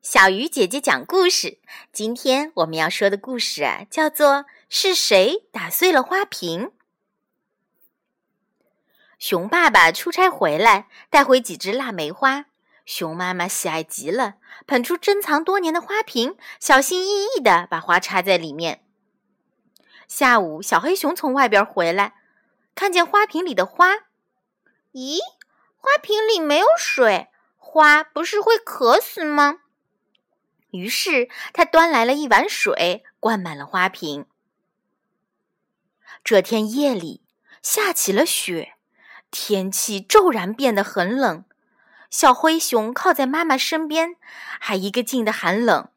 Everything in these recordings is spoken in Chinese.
小鱼姐姐讲故事。今天我们要说的故事啊，叫做《是谁打碎了花瓶》。熊爸爸出差回来，带回几只腊梅花。熊妈妈喜爱极了，捧出珍藏多年的花瓶，小心翼翼地把花插在里面。下午，小黑熊从外边回来，看见花瓶里的花，咦，花瓶里没有水。花不是会渴死吗？于是他端来了一碗水，灌满了花瓶。这天夜里下起了雪，天气骤然变得很冷。小灰熊靠在妈妈身边，还一个劲的喊冷。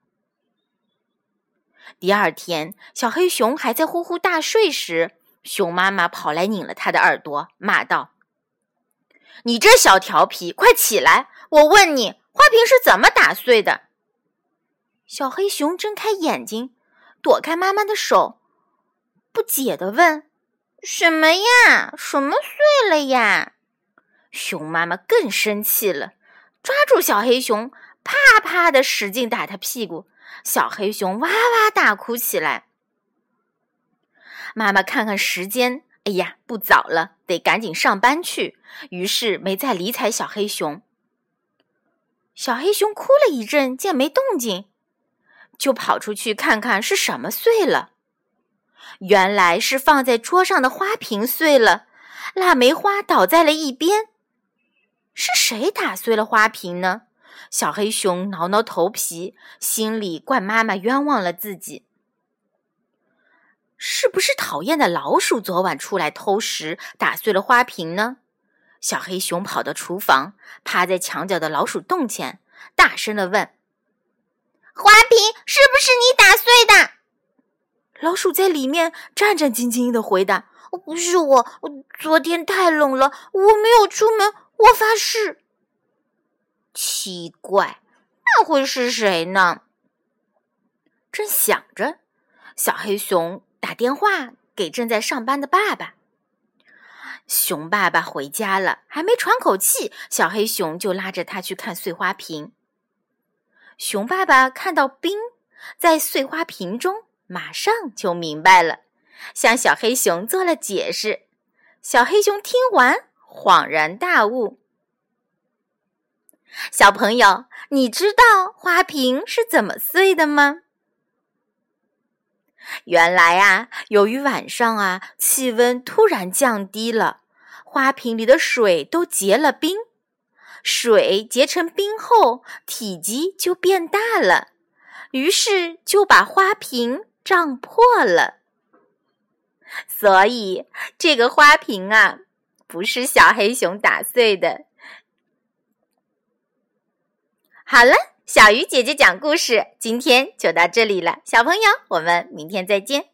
第二天，小黑熊还在呼呼大睡时，熊妈妈跑来拧了他的耳朵，骂道：“你这小调皮，快起来！”我问你，花瓶是怎么打碎的？小黑熊睁开眼睛，躲开妈妈的手，不解地问：“什么呀？什么碎了呀？”熊妈妈更生气了，抓住小黑熊，啪啪的使劲打他屁股。小黑熊哇哇大哭起来。妈妈看看时间，哎呀，不早了，得赶紧上班去。于是没再理睬小黑熊。小黑熊哭了一阵，见没动静，就跑出去看看是什么碎了。原来是放在桌上的花瓶碎了，腊梅花倒在了一边。是谁打碎了花瓶呢？小黑熊挠挠头皮，心里怪妈妈冤枉了自己。是不是讨厌的老鼠昨晚出来偷食，打碎了花瓶呢？小黑熊跑到厨房，趴在墙角的老鼠洞前，大声的问：“花瓶是不是你打碎的？”老鼠在里面战战兢兢的回答：“不是我，昨天太冷了，我没有出门，我发誓。”奇怪，那会是谁呢？正想着，小黑熊打电话给正在上班的爸爸。熊爸爸回家了，还没喘口气，小黑熊就拉着他去看碎花瓶。熊爸爸看到冰在碎花瓶中，马上就明白了，向小黑熊做了解释。小黑熊听完，恍然大悟。小朋友，你知道花瓶是怎么碎的吗？原来啊，由于晚上啊，气温突然降低了。花瓶里的水都结了冰，水结成冰后，体积就变大了，于是就把花瓶胀破了。所以这个花瓶啊，不是小黑熊打碎的。好了，小鱼姐姐讲故事，今天就到这里了，小朋友，我们明天再见。